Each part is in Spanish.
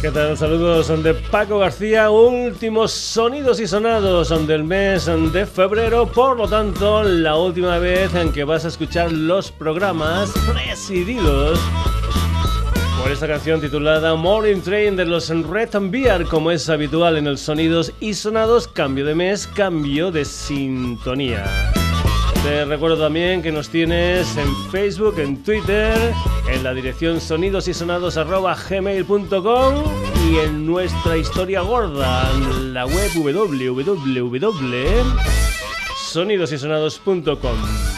¿Qué tal? Saludos de Paco García, últimos sonidos y sonados del mes de febrero, por lo tanto, la última vez en que vas a escuchar los programas presididos por esta canción titulada Morning Train de los Red and Beer, como es habitual en el Sonidos y Sonados, cambio de mes, cambio de sintonía. Te recuerdo también que nos tienes en Facebook, en Twitter, en la dirección sonidosysonados.gmail.com y en nuestra historia gorda, en la web www.sonidosysonados.com.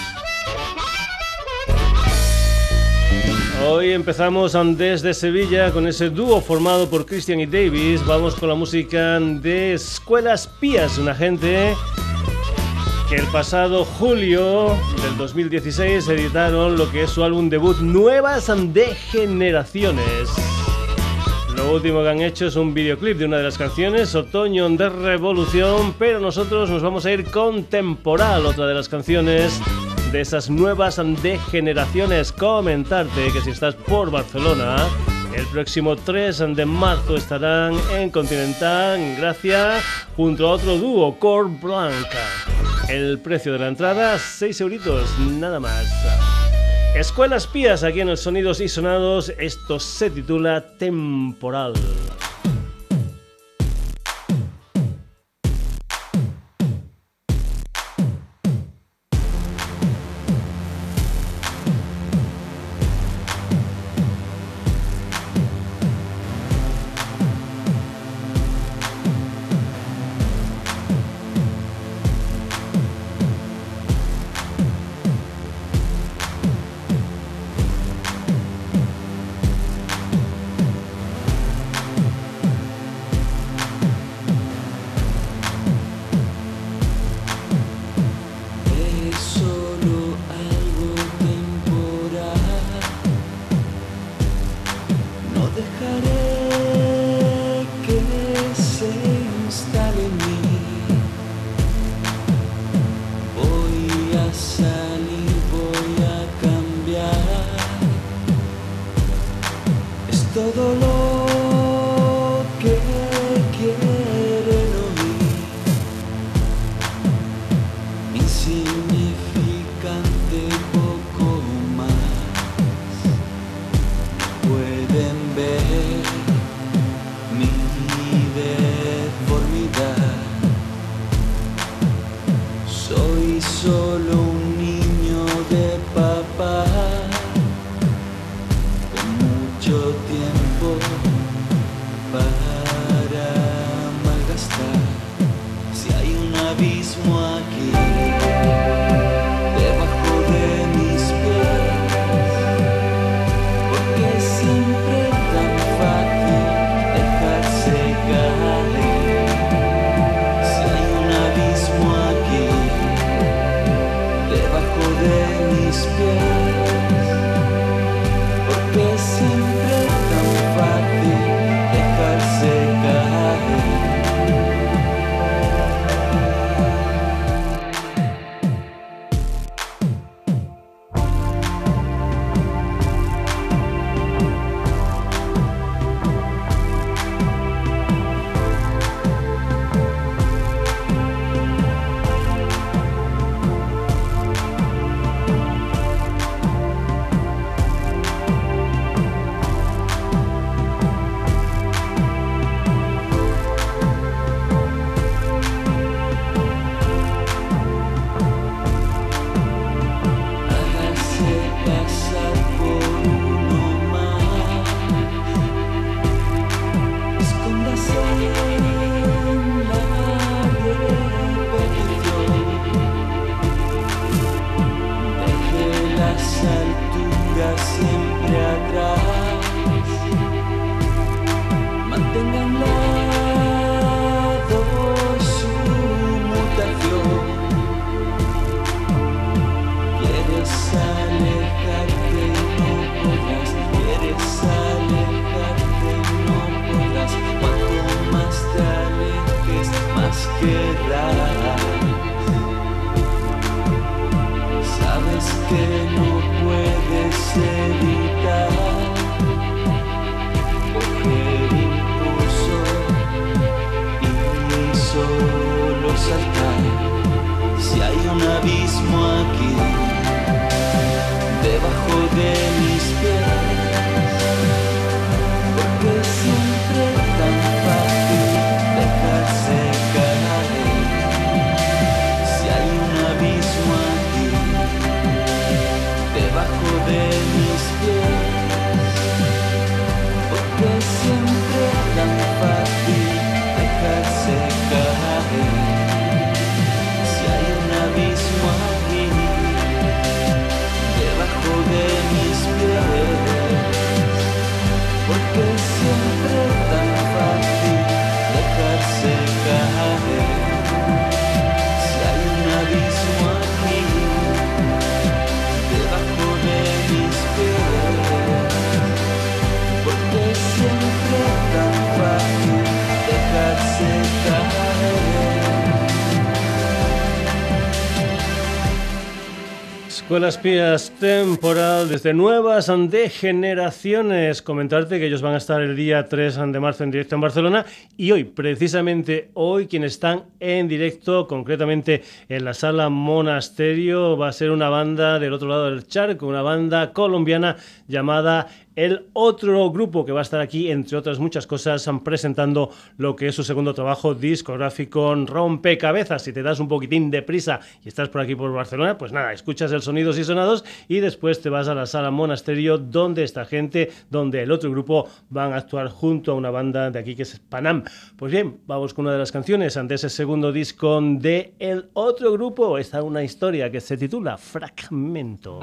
Hoy empezamos desde Sevilla con ese dúo formado por Christian y Davis. Vamos con la música de Escuelas Pías, una gente que el pasado julio del 2016 editaron lo que es su álbum debut Nuevas de Generaciones. Lo último que han hecho es un videoclip de una de las canciones, Otoño de Revolución, pero nosotros nos vamos a ir con Temporal, otra de las canciones de esas nuevas de generaciones. Comentarte que si estás por Barcelona, el próximo 3 de marzo estarán en Continental, en Gracia, junto a otro dúo, Cor Blanca. El precio de la entrada, 6 euritos, nada más. Escuelas Pías aquí en los Sonidos y Sonados, esto se titula Temporal. Escuelas Pías temporal desde nuevas de generaciones. Comentarte que ellos van a estar el día 3 de marzo en directo en Barcelona y hoy, precisamente hoy, quienes están en directo, concretamente en la sala Monasterio, va a ser una banda del otro lado del charco, una banda colombiana llamada el otro grupo que va a estar aquí, entre otras muchas cosas, presentando lo que es su segundo trabajo discográfico Rompecabezas. Si te das un poquitín de prisa y estás por aquí por Barcelona, pues nada, escuchas el Sonidos y Sonados y después te vas a la sala Monasterio donde esta gente, donde el otro grupo van a actuar junto a una banda de aquí que es Panam. Pues bien, vamos con una de las canciones ante ese segundo disco de el otro grupo. Está una historia que se titula Fragmento.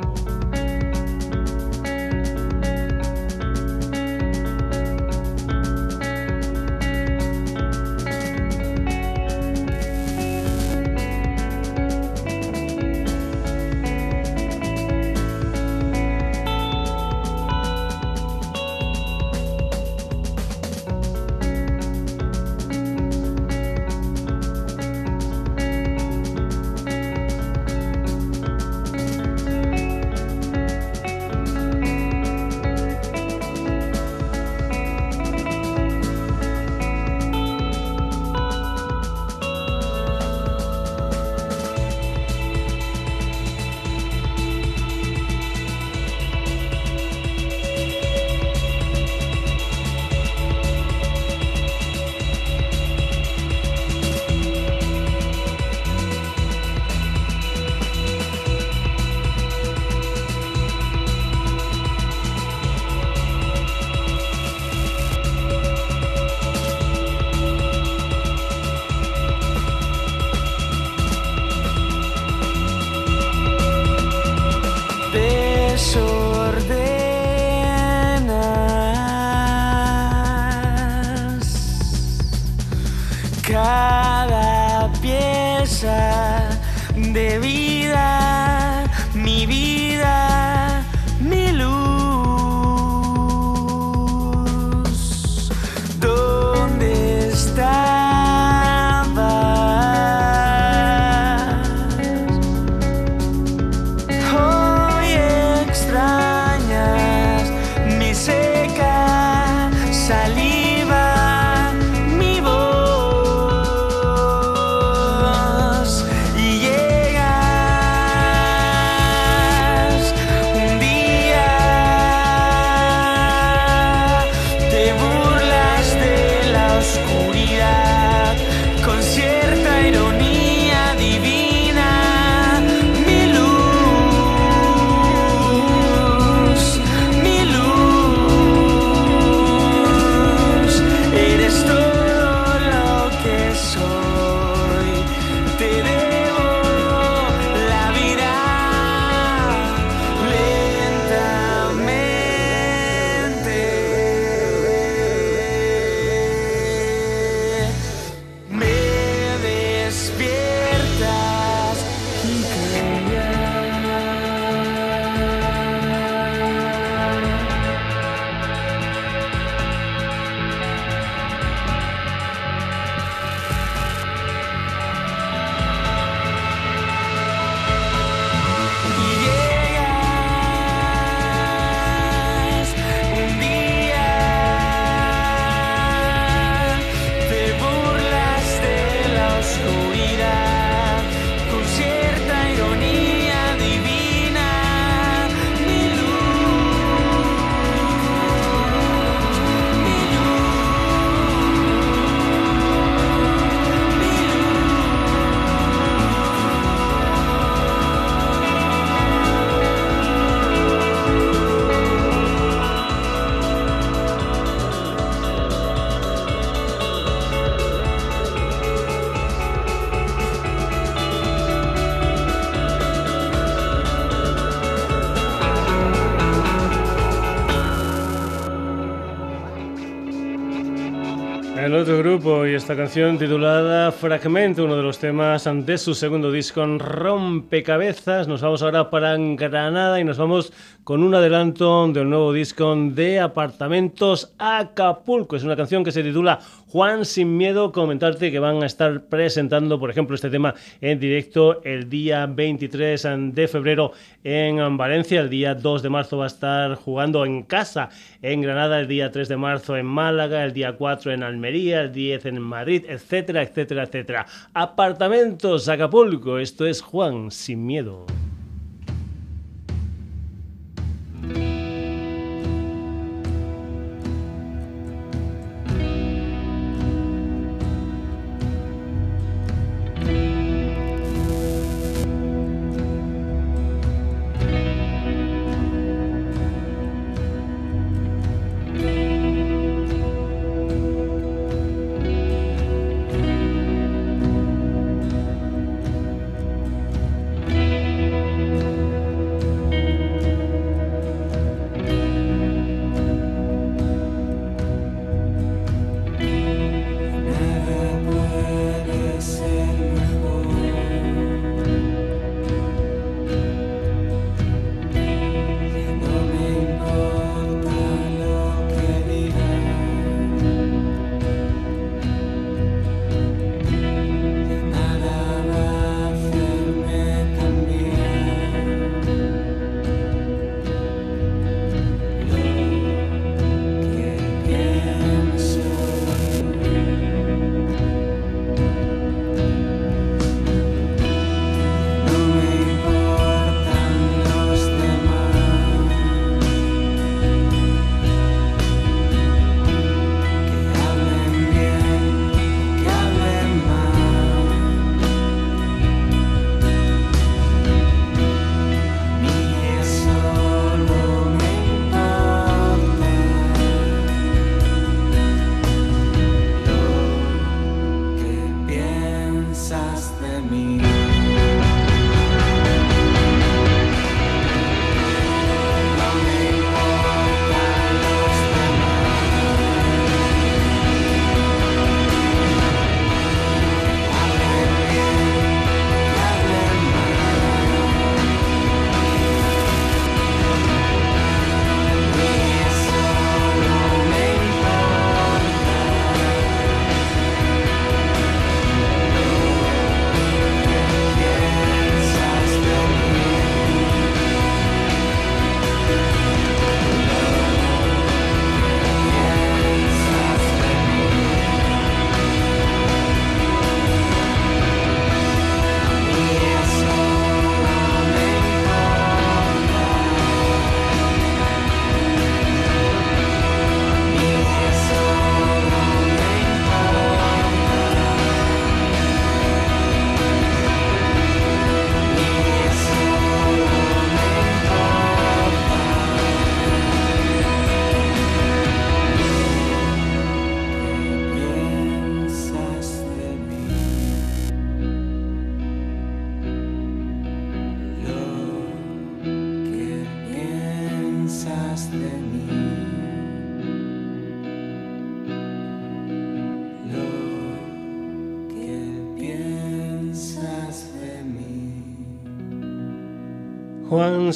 Titulada Fragmento, uno de los temas de su segundo disco Rompecabezas. Nos vamos ahora para Granada y nos vamos con un adelanto del nuevo disco de Apartamentos Acapulco. Es una canción que se titula Juan sin miedo. Comentarte que van a estar presentando, por ejemplo, este tema en directo el día 23 de febrero en Valencia. El día 2 de marzo va a estar jugando en casa en Granada. El día 3 de marzo en Málaga. El día 4 en Almería el 10 en Madrid, etcétera, etcétera, etcétera. Apartamentos Acapulco, esto es Juan sin miedo.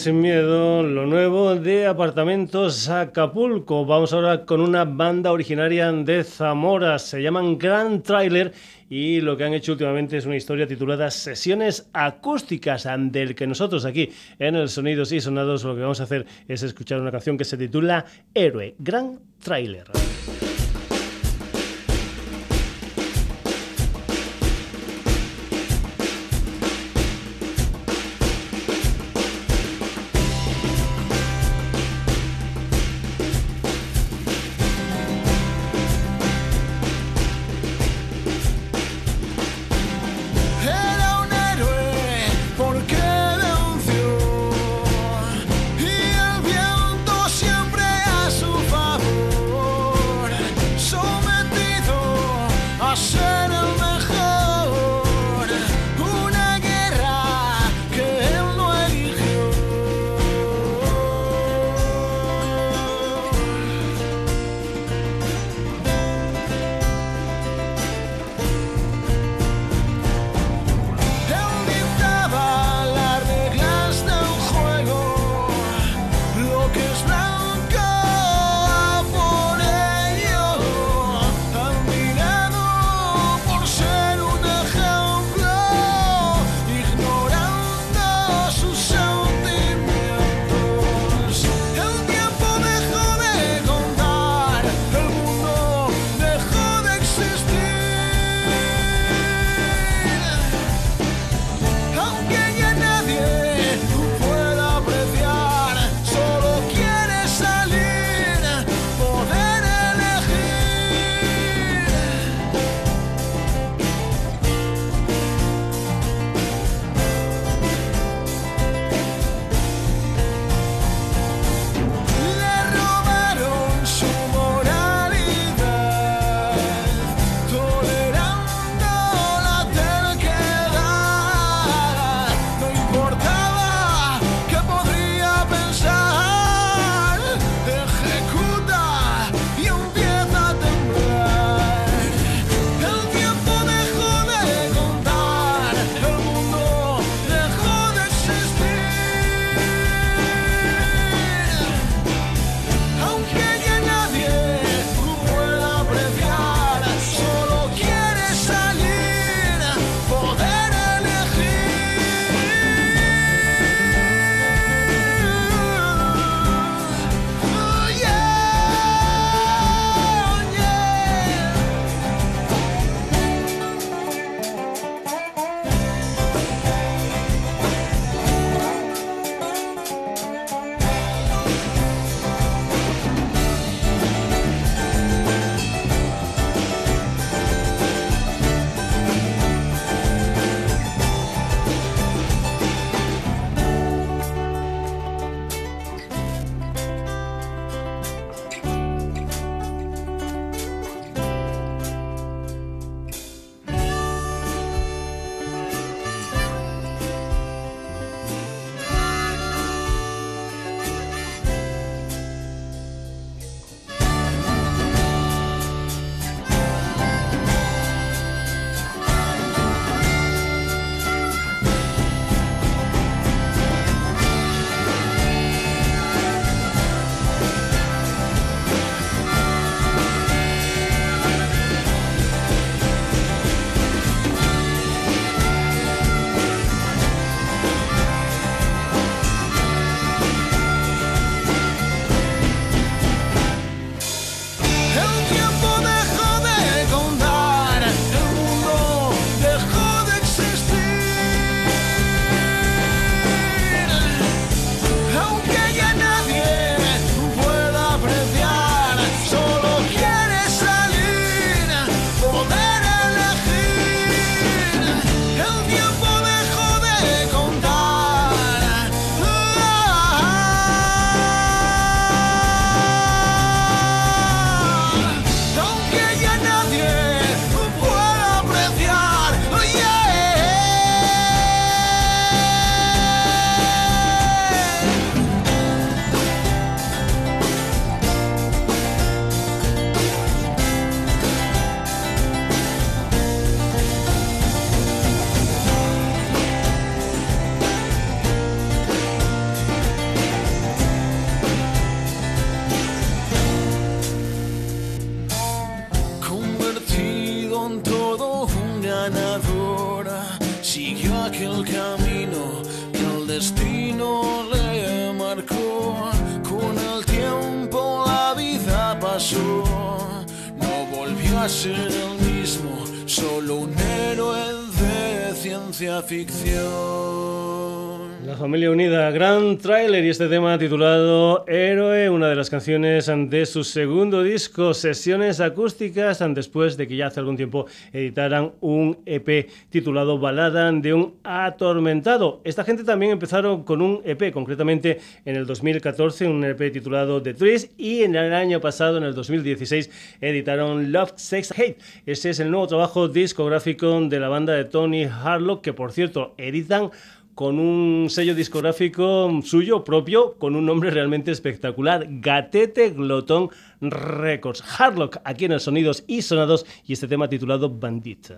Sin Miedo, lo nuevo de Apartamentos Acapulco. Vamos ahora con una banda originaria de Zamora, se llaman Grand Trailer y lo que han hecho últimamente es una historia titulada Sesiones Acústicas, del que nosotros aquí en el Sonidos y Sonados lo que vamos a hacer es escuchar una canción que se titula Héroe, Grand Trailer. Siguió aquel camino que el destino le marcó. Con el tiempo la vida pasó. No volvió a ser el mismo, solo un héroe de ciencia ficción. La familia unida, gran tráiler y este tema titulado Héroe, una de las canciones de su segundo disco, Sesiones Acústicas, después de que ya hace algún tiempo editaran un EP titulado Balada de un Atormentado. Esta gente también empezaron con un EP, concretamente en el 2014, un EP titulado The Trees, y en el año pasado, en el 2016, editaron Love, Sex, Hate. Ese es el nuevo trabajo discográfico de la banda de Tony Harlock, que por cierto editan con un sello discográfico suyo propio, con un nombre realmente espectacular, Gatete Glotón Records. Hardlock aquí en el Sonidos y Sonados y este tema titulado Bandit.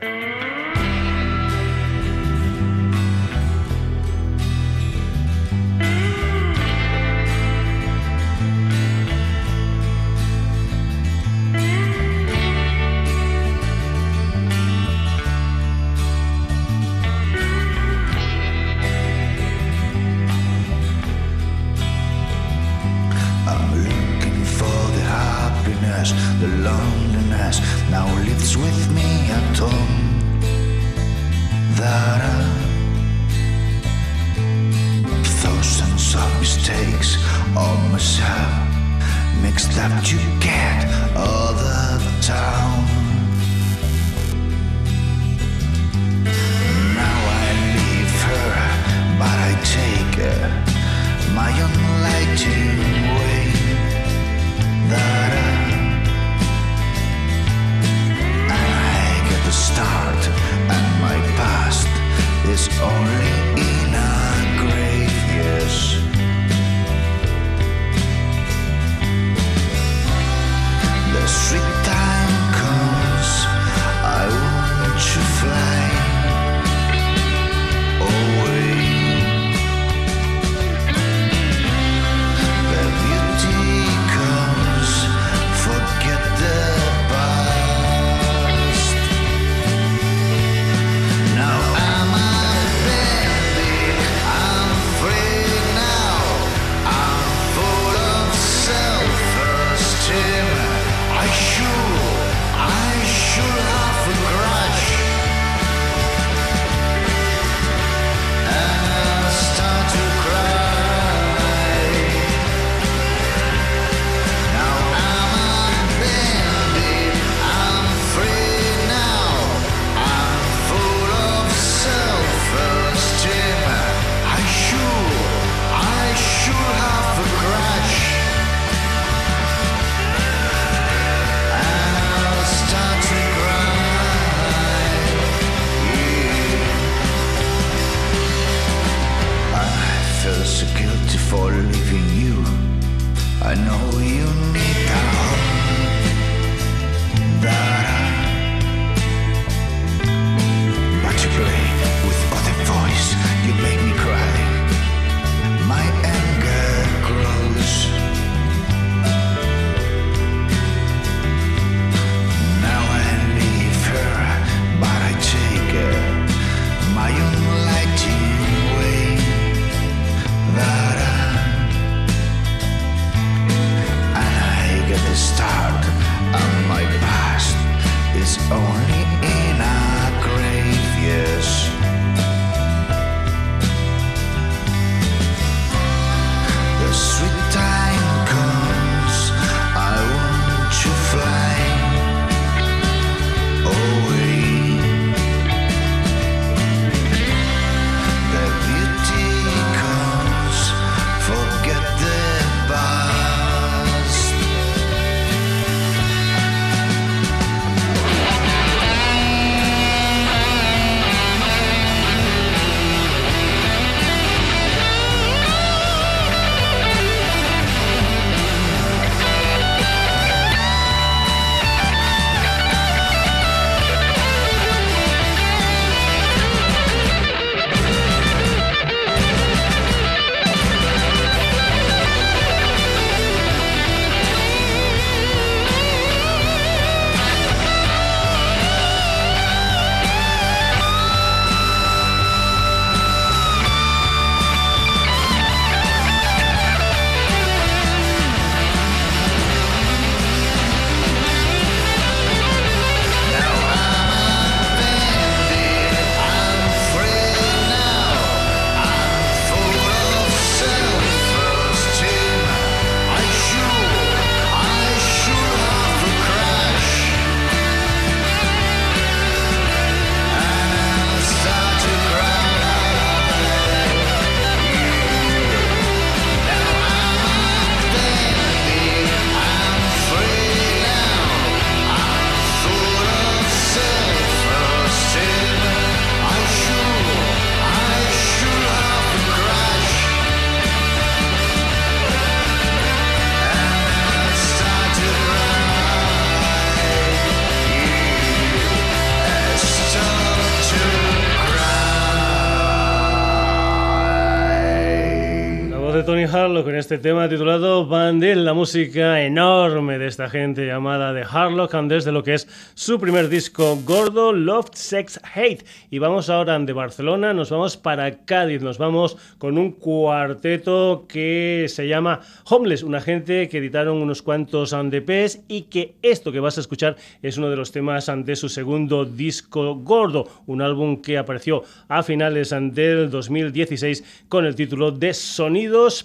Este tema titulado Bandil, la música enorme de esta gente llamada The Harlock desde lo que es su primer disco Gordo, Love, Sex, Hate. Y vamos ahora de Barcelona, nos vamos para Cádiz, nos vamos con un cuarteto que se llama Homeless, una gente que editaron unos cuantos DPs y que esto que vas a escuchar es uno de los temas de su segundo disco Gordo, un álbum que apareció a finales del 2016 con el título de Sonidos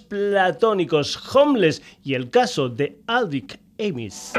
Homeless y el caso de Aldrich Amis.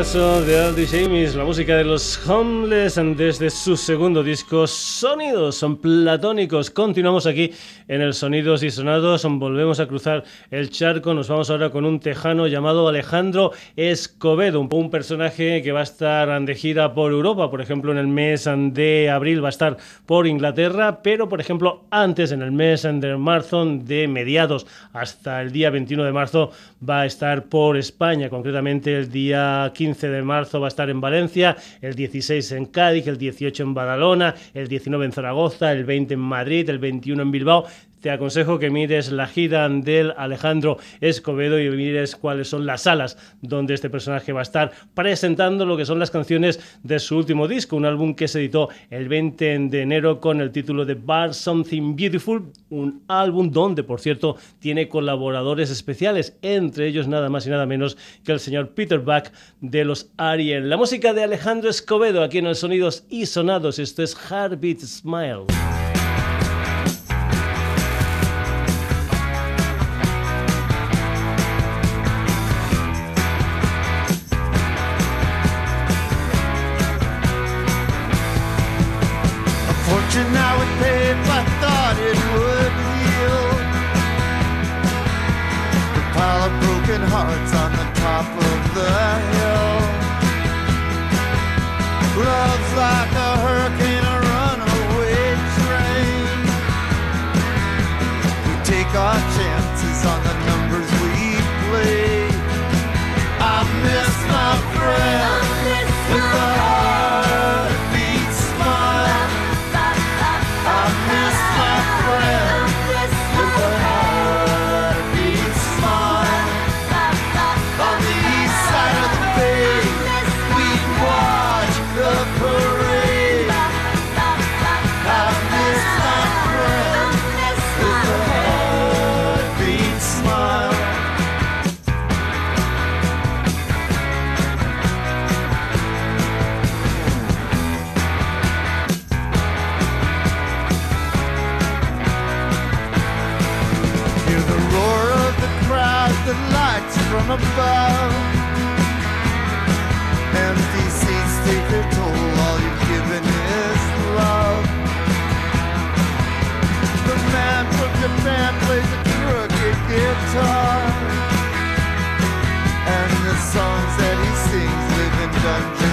Caso de Aldrich Amis, la música de los Homeless desde su segundo disco Sonidos son platónicos. Continuamos aquí en el Sonidos y Sonados, volvemos a cruzar el charco, nos vamos ahora con un tejano llamado Alejandro Escobedo, un personaje que va a estar de gira por Europa, por ejemplo en el mes de abril va a estar por Inglaterra, pero por ejemplo antes en el mes de marzo, de mediados hasta el día 21 de marzo, va a estar por España, concretamente el día 15 de marzo va a estar en Valencia, el 16 en Cádiz, el 18 en Badalona, el 19 en Zaragoza, el 20 en Madrid, el 21 en Bilbao te aconsejo que mires la gira del Alejandro Escobedo y mires cuáles son las salas donde este personaje va a estar presentando lo que son las canciones de su último disco, un álbum que se editó el 20 de enero con el título de Bar Something Beautiful, un álbum donde, por cierto, tiene colaboradores especiales, entre ellos nada más y nada menos que el señor Peter Buck de los Ariel. La música de Alejandro Escobedo aquí en el Sonidos y Sonados, esto es Heartbeat Smile. Hearts on the top of above. Empty seats take their toll, all you've given is love. The man from Japan plays a crooked guitar. And the songs that he sings live in dungeons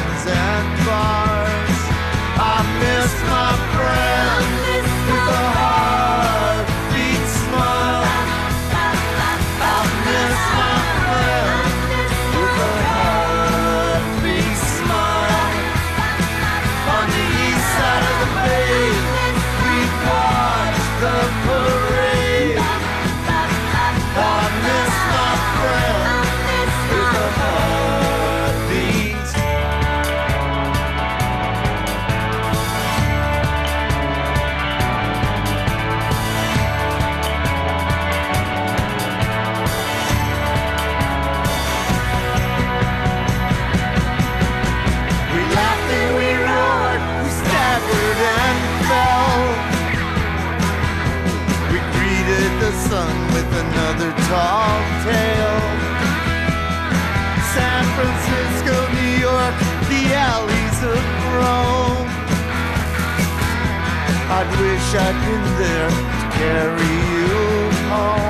I'd wish I'd been there to carry you home.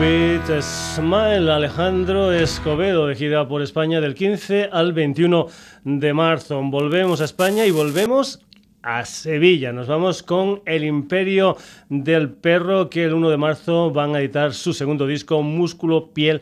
Heartbeat Smile, Alejandro Escobedo, de gira por España del 15 al 21 de marzo. Volvemos a España y volvemos a Sevilla. Nos vamos con El Imperio del Perro, que el 1 de marzo van a editar su segundo disco, Músculo, Piel,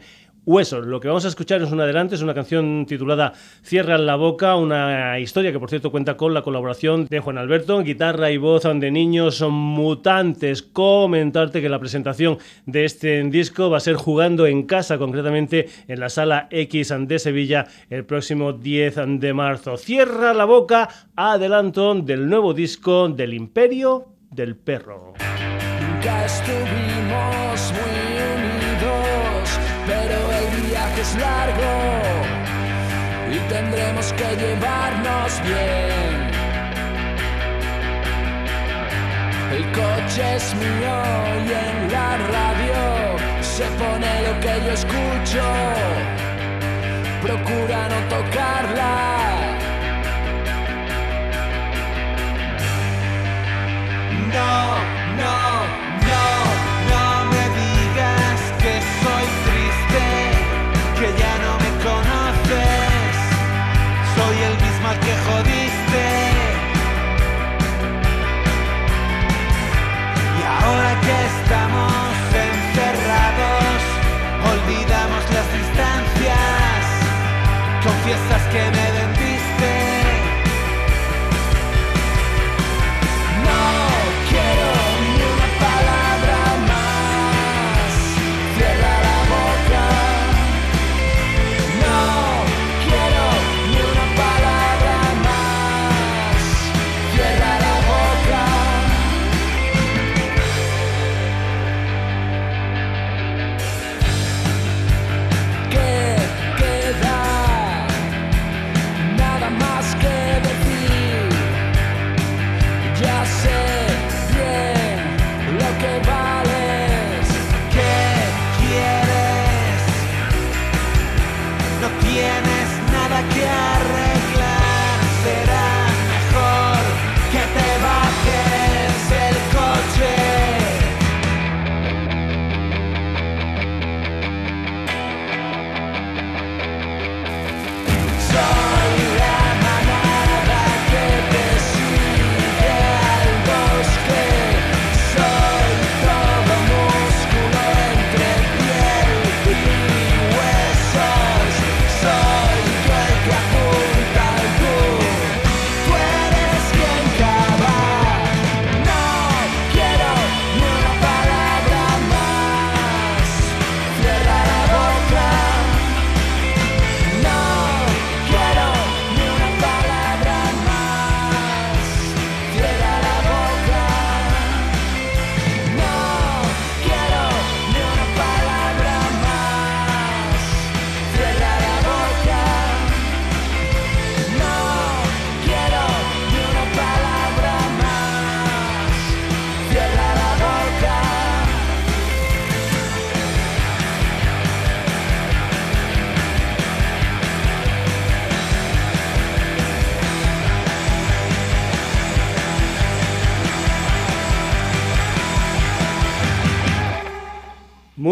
Huesos. Lo que vamos a escuchar es un adelante, es una canción titulada Cierra la boca, una historia que por cierto cuenta con la colaboración de Juan Alberto, guitarra y voz de niños mutantes. Comentarte que la presentación de este disco va a ser jugando en casa, concretamente en la sala X de Sevilla el próximo 10 de marzo. Cierra la boca, adelanto del nuevo disco del Imperio del Perro. Largo y tendremos que llevarnos bien. El coche es mío y en la radio se pone lo que yo escucho. Procura no tocarla. No, no. Que jodiste.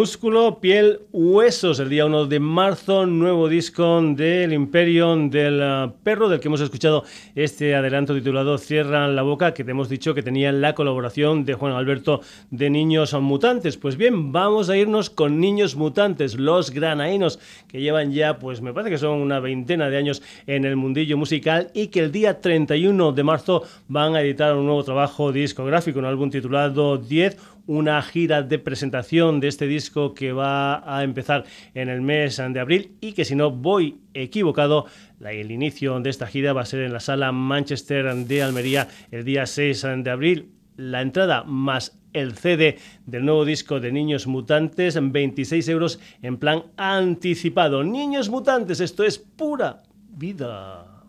Músculo, piel, huesos. El día 1 de marzo, nuevo disco del Imperio del uh, Perro, del que hemos escuchado este adelanto titulado Cierran la Boca, que te hemos dicho que tenía la colaboración de Juan Alberto de Niños Mutantes. Pues bien, vamos a irnos con Niños Mutantes, los granaínos, que llevan ya, pues me parece que son una veintena de años en el mundillo musical y que el día 31 de marzo van a editar un nuevo trabajo discográfico, un álbum titulado 10 una gira de presentación de este disco que va a empezar en el mes de abril y que si no voy equivocado, el inicio de esta gira va a ser en la sala Manchester de Almería el día 6 de abril. La entrada más el CD del nuevo disco de Niños Mutantes, 26 euros en plan anticipado. Niños Mutantes, esto es pura vida.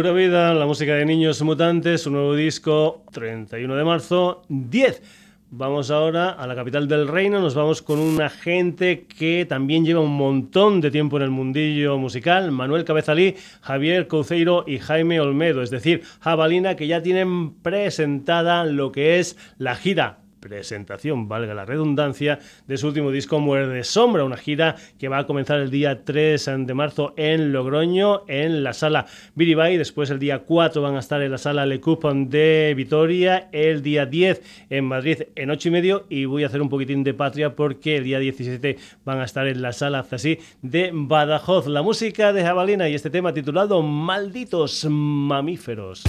Vida, la música de Niños Mutantes, su nuevo disco, 31 de marzo, 10. Vamos ahora a la capital del reino, nos vamos con una gente que también lleva un montón de tiempo en el mundillo musical, Manuel Cabezalí, Javier Couceiro y Jaime Olmedo, es decir, Jabalina, que ya tienen presentada lo que es la gira presentación, valga la redundancia, de su último disco Muerde Sombra, una gira que va a comenzar el día 3 de marzo en Logroño, en la sala Biribay, después el día 4 van a estar en la sala Le Coupon de Vitoria, el día 10 en Madrid en 8 y medio y voy a hacer un poquitín de patria porque el día 17 van a estar en la sala Zasí de Badajoz. La música de Jabalina y este tema titulado Malditos Mamíferos.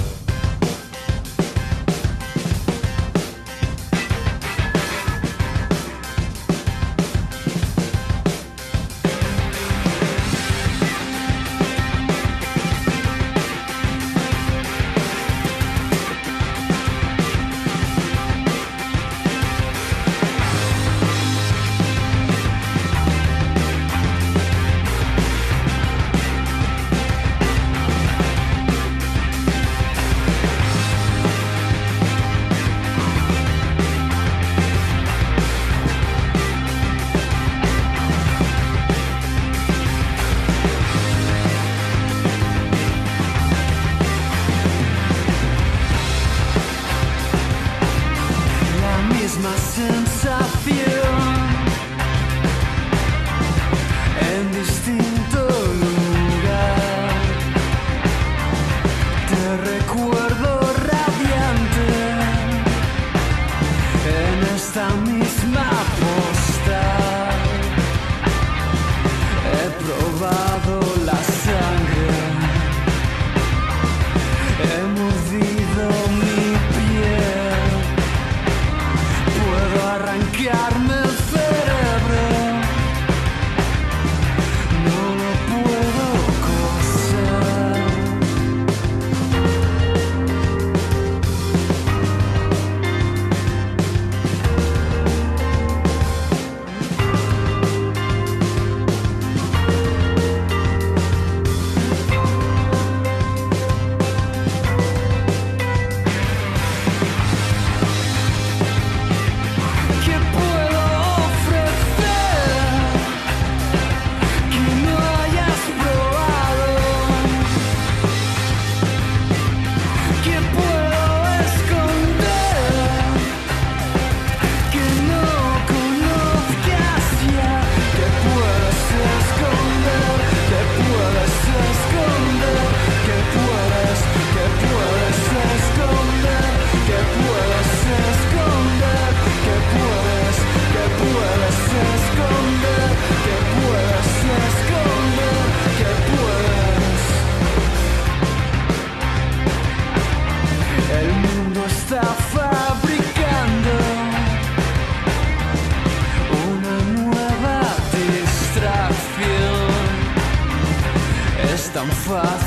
Es tan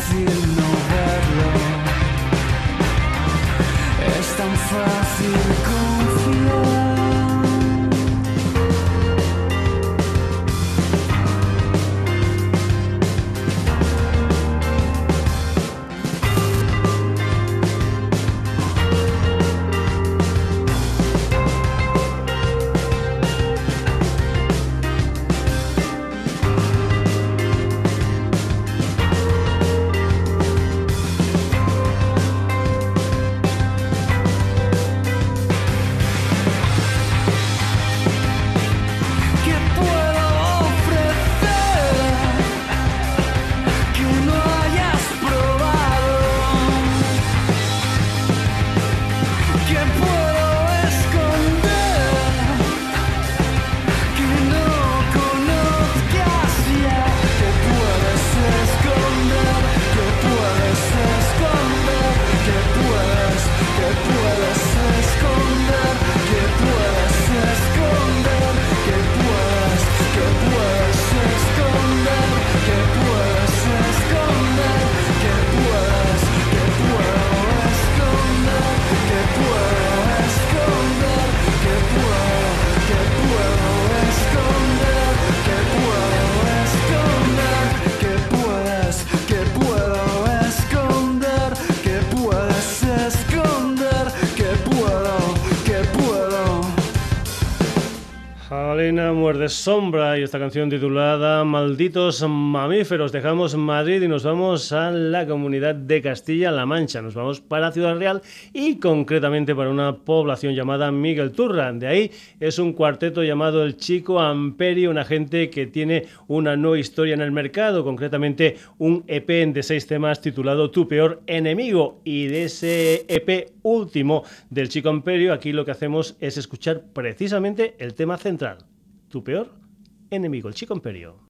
de Sombra y esta canción titulada Malditos Mamíferos. Dejamos Madrid y nos vamos a la comunidad de Castilla-La Mancha. Nos vamos para Ciudad Real y concretamente para una población llamada Miguel Turra. De ahí es un cuarteto llamado El Chico Amperio, una gente que tiene una nueva historia en el mercado, concretamente un EP de seis temas titulado Tu Peor Enemigo. Y de ese EP último del Chico Amperio, aquí lo que hacemos es escuchar precisamente el tema central tu peor enemigo, el chico imperio.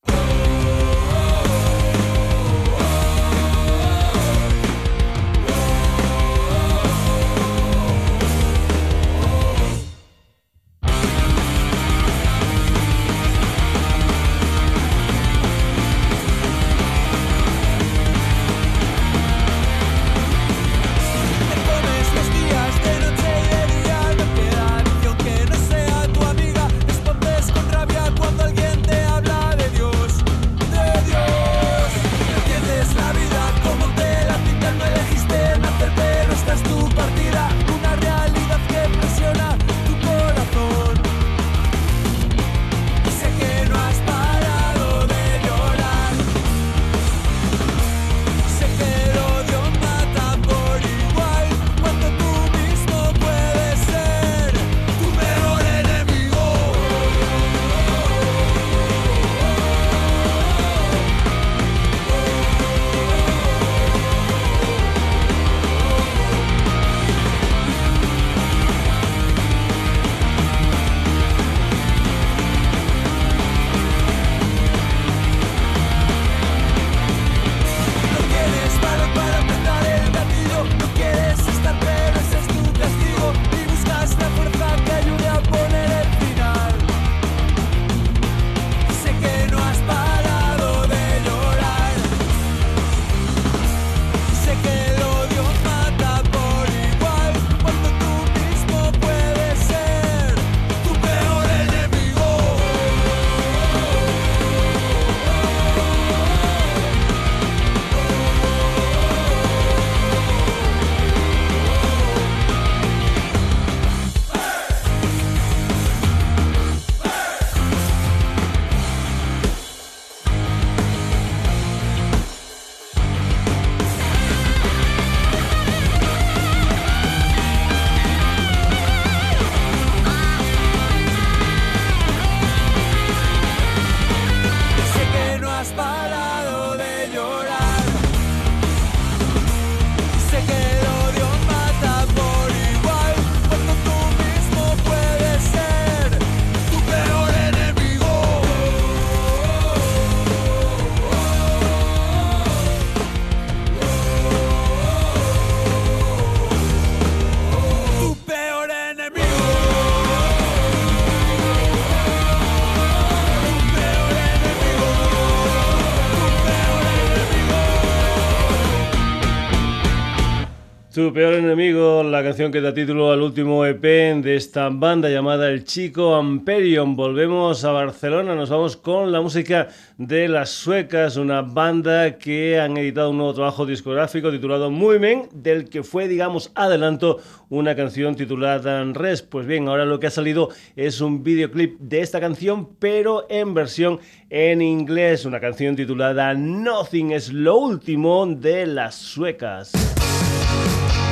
Tu peor enemigo, la canción que da título al último EP de esta banda llamada El Chico Amperion. Volvemos a Barcelona, nos vamos con la música de las suecas, una banda que han editado un nuevo trabajo discográfico titulado Muy Men, del que fue, digamos, adelanto una canción titulada Res. Pues bien, ahora lo que ha salido es un videoclip de esta canción, pero en versión en inglés, una canción titulada Nothing es lo último de las suecas. Smile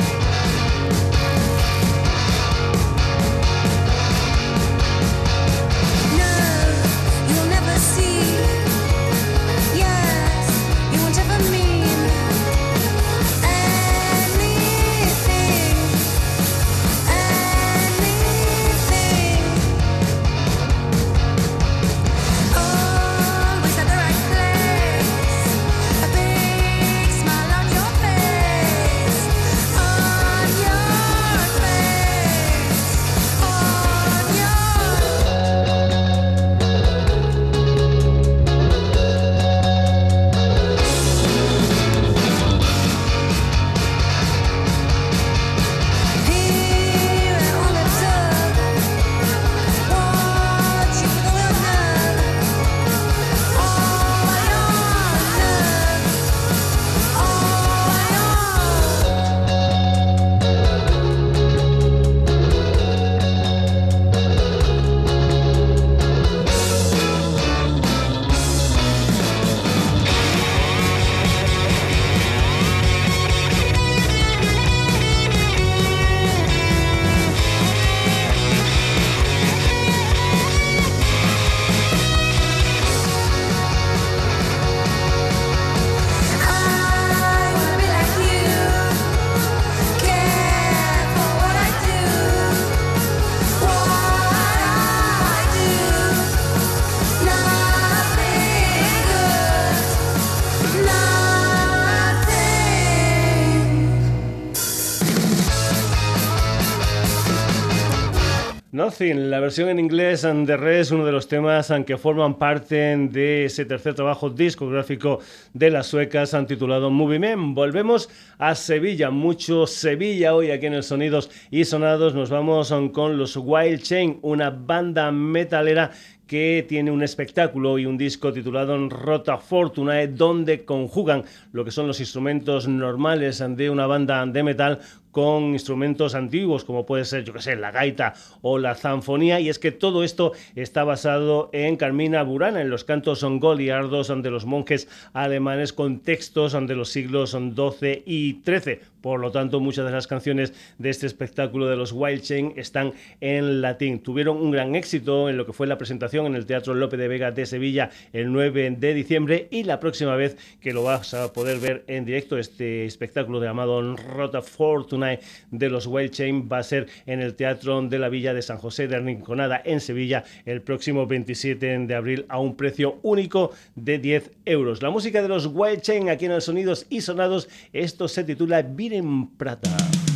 versión en inglés and the rest, uno de los temas que forman parte de ese tercer trabajo discográfico de las suecas han titulado Movie Men. Volvemos a Sevilla, mucho Sevilla hoy aquí en el Sonidos y Sonados. Nos vamos con los Wild Chain, una banda metalera que tiene un espectáculo y un disco titulado Rota Fortunae, donde conjugan lo que son los instrumentos normales de una banda de metal con instrumentos antiguos como puede ser, yo que sé, la gaita o la zanfonía y es que todo esto está basado en Carmina Burana, en los cantos goliardos de los monjes alemanes con textos de los siglos XII y XIII. Por lo tanto, muchas de las canciones de este espectáculo de los Wild Chain están en latín. Tuvieron un gran éxito en lo que fue la presentación en el Teatro Lope de Vega de Sevilla el 9 de diciembre y la próxima vez que lo vas a poder ver en directo este espectáculo de Amado Rota Fortuna de los Wild Chain va a ser en el Teatro de la Villa de San José de Rinconada en Sevilla el próximo 27 de abril a un precio único de 10 euros. La música de los Wild Chain aquí en el Sonidos y Sonados, esto se titula en Prata.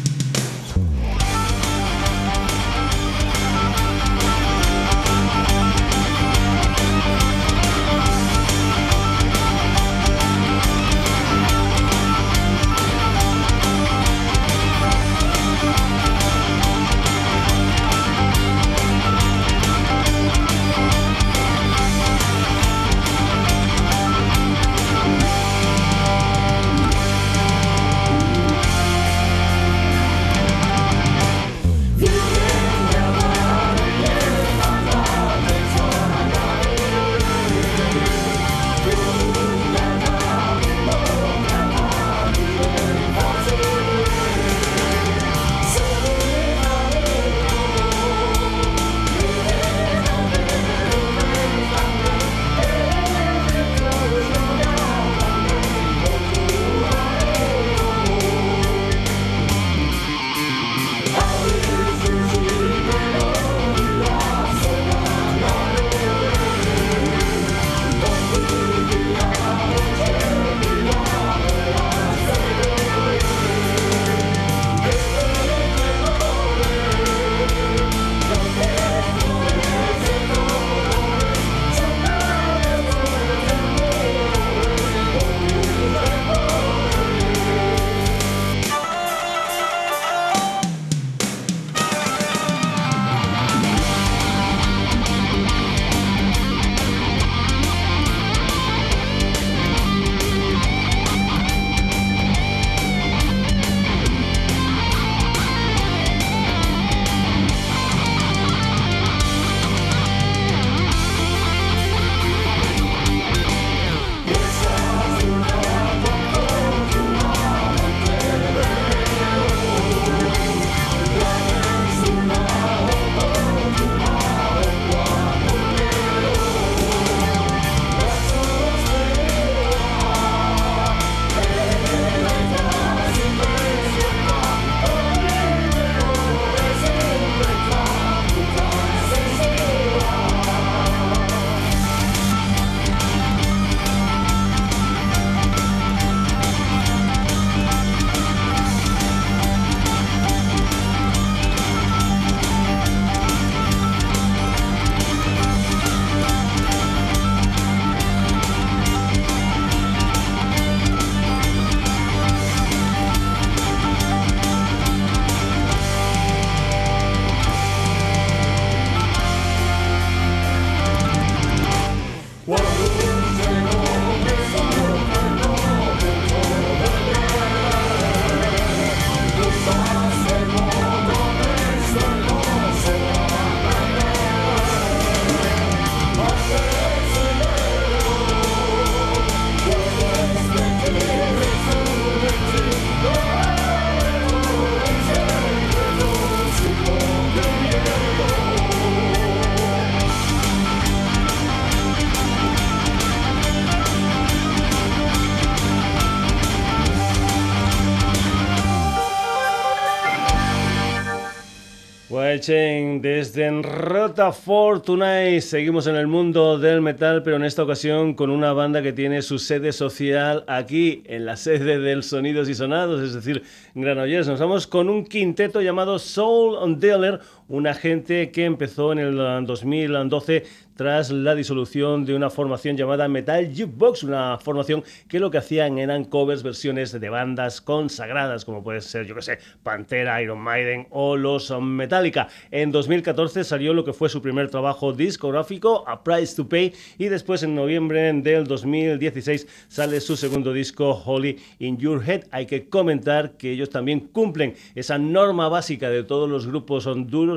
Fortuna seguimos en el mundo del metal, pero en esta ocasión con una banda que tiene su sede social aquí, en la sede del Sonidos y Sonados, es decir, Granollers. Nos vamos con un quinteto llamado Soul Dealer, una gente que empezó en el 2012 tras la disolución de una formación llamada Metal Jukebox, una formación que lo que hacían eran covers, versiones de bandas consagradas, como puede ser, yo que sé, Pantera, Iron Maiden o los Metallica. En 2014 salió lo que fue su primer trabajo discográfico, A Price to Pay, y después en noviembre del 2016 sale su segundo disco, Holy in Your Head. Hay que comentar que ellos también cumplen esa norma básica de todos los grupos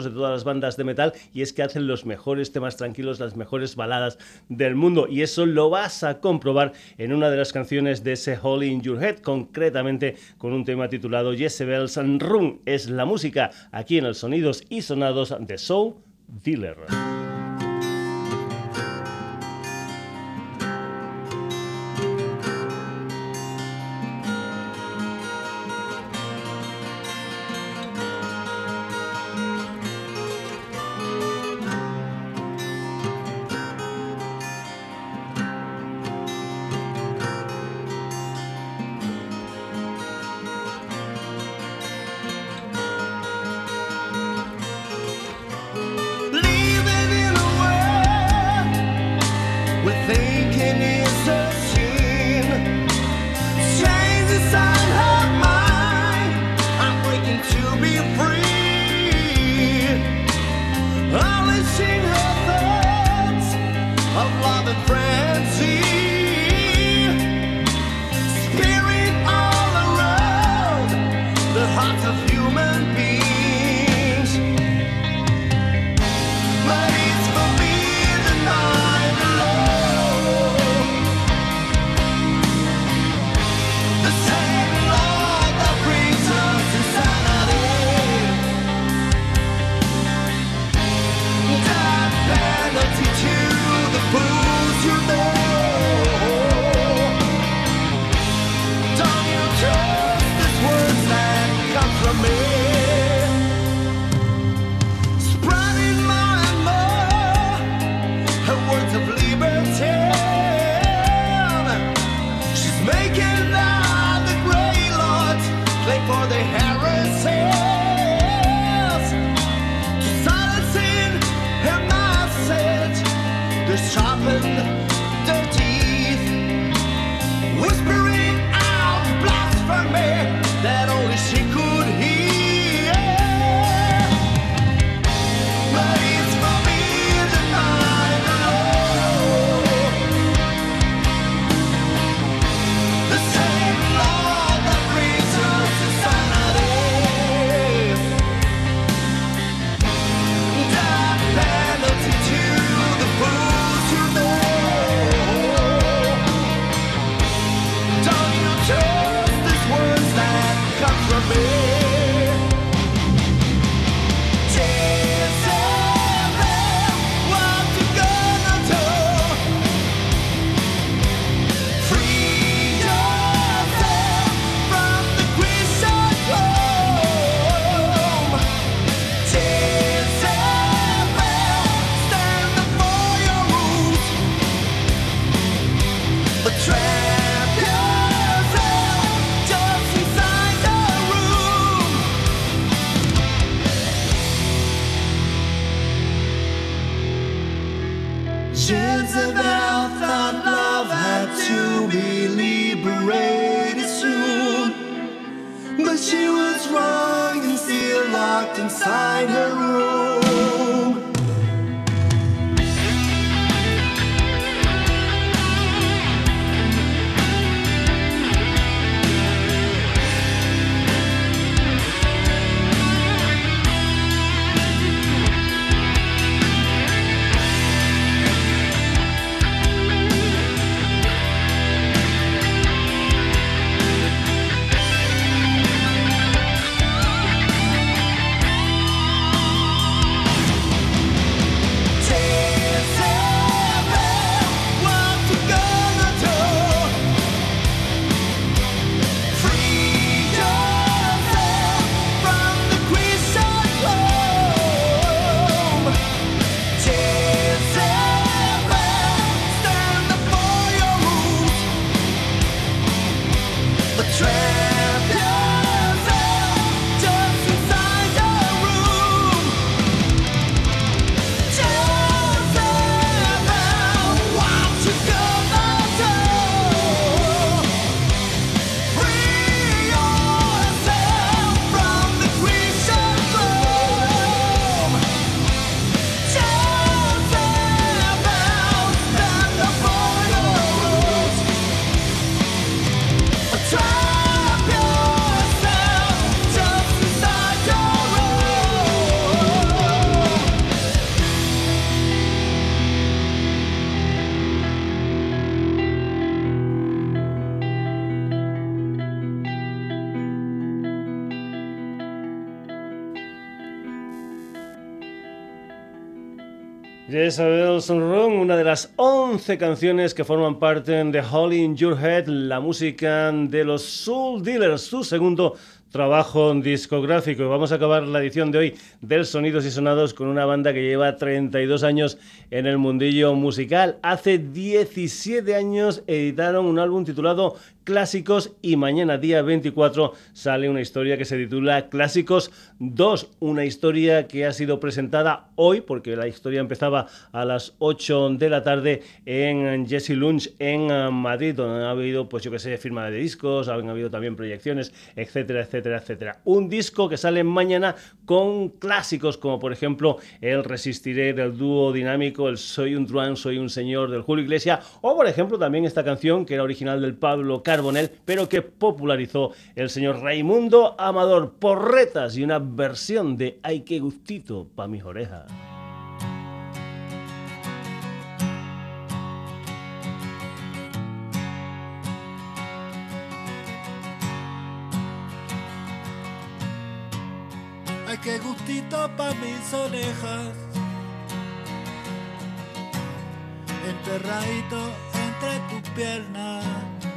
de todas las bandas de metal, y es que hacen los mejores temas tranquilos, mejores baladas del mundo. Y eso lo vas a comprobar en una de las canciones de ese Holy in Your Head, concretamente con un tema titulado Jezebel's Room. Es la música aquí en el Sonidos y Sonados de Soul Dealer. Jezebel's Run, una de las 11 canciones que forman parte de Holly in Your Head, la música de los Soul Dealers, su segundo trabajo discográfico. Y vamos a acabar la edición de hoy del Sonidos y Sonados con una banda que lleva 32 años en el mundillo musical. Hace 17 años editaron un álbum titulado Clásicos y mañana día 24 sale una historia que se titula Clásicos 2, una historia que ha sido presentada hoy porque la historia empezaba a las 8 de la tarde en Jesse Lunch en Madrid, donde ha habido pues yo que sé, firma de discos, han habido también proyecciones, etcétera, etcétera, etcétera. Un disco que sale mañana con clásicos como por ejemplo El Resistiré del dúo dinámico, El Soy un Truán, Soy un Señor del Julio Iglesias o por ejemplo también esta canción que era original del Pablo Caro pero que popularizó el señor Raimundo Amador Porretas y una versión de Ay, qué gustito pa' mis orejas. Ay, qué gustito pa' mis orejas. Enterradito entre tus piernas.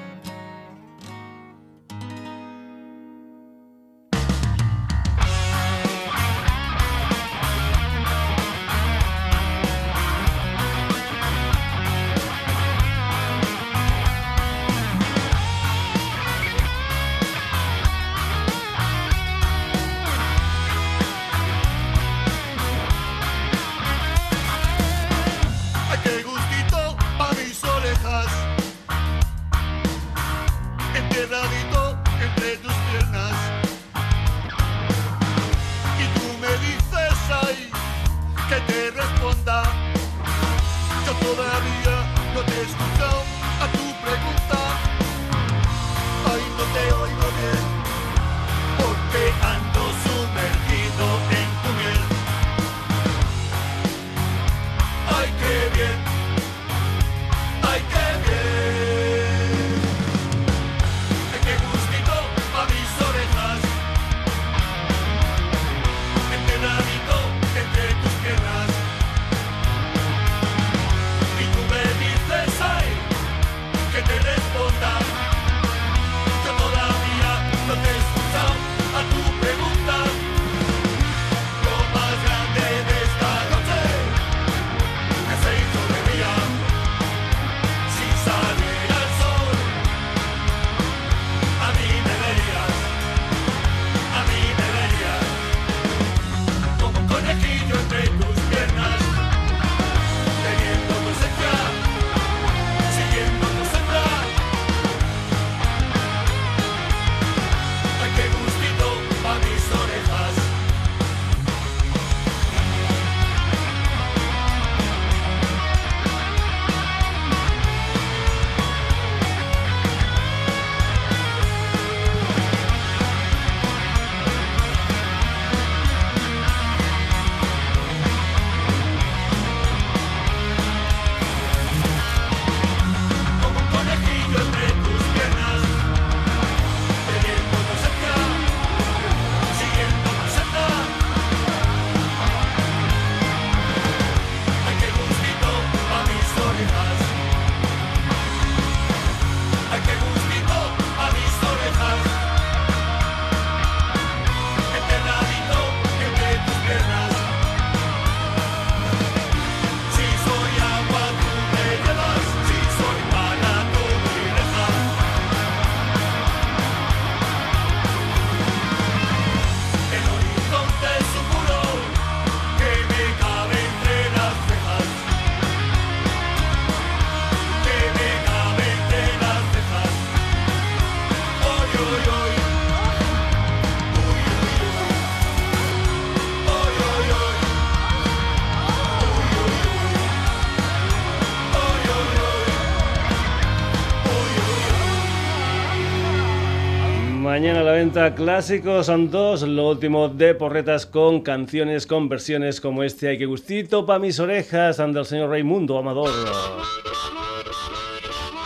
Mañana a la venta clásicos son dos, lo último de porretas con canciones, con versiones como este. Hay que gustito pa' mis orejas, anda el señor Raimundo Amador.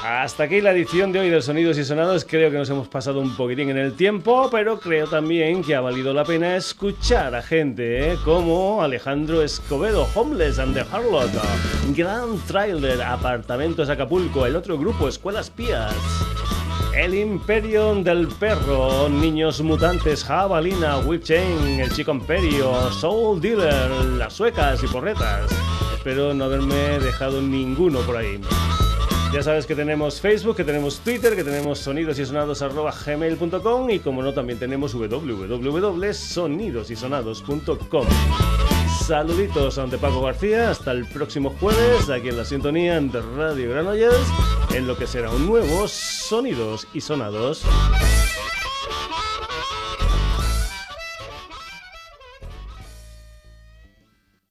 Hasta aquí la edición de hoy de Sonidos y Sonados. Creo que nos hemos pasado un poquitín en el tiempo, pero creo también que ha valido la pena escuchar a gente ¿eh? como Alejandro Escobedo, Homeless and the Harlot, Grand Trailer, Apartamentos Acapulco, el otro grupo, Escuelas Pías. El Imperium del Perro, Niños Mutantes, Jabalina, Whip Chain, El Chico Imperio, Soul Dealer, Las Suecas y Porretas. Espero no haberme dejado ninguno por ahí. Ya sabes que tenemos Facebook, que tenemos Twitter, que tenemos sonidosysonados.gmail.com y como no también tenemos www.sonidosysonados.com. Saluditos ante Paco García, hasta el próximo jueves, aquí en la sintonía de Radio Granollers, en lo que será un nuevo Sonidos y Sonados.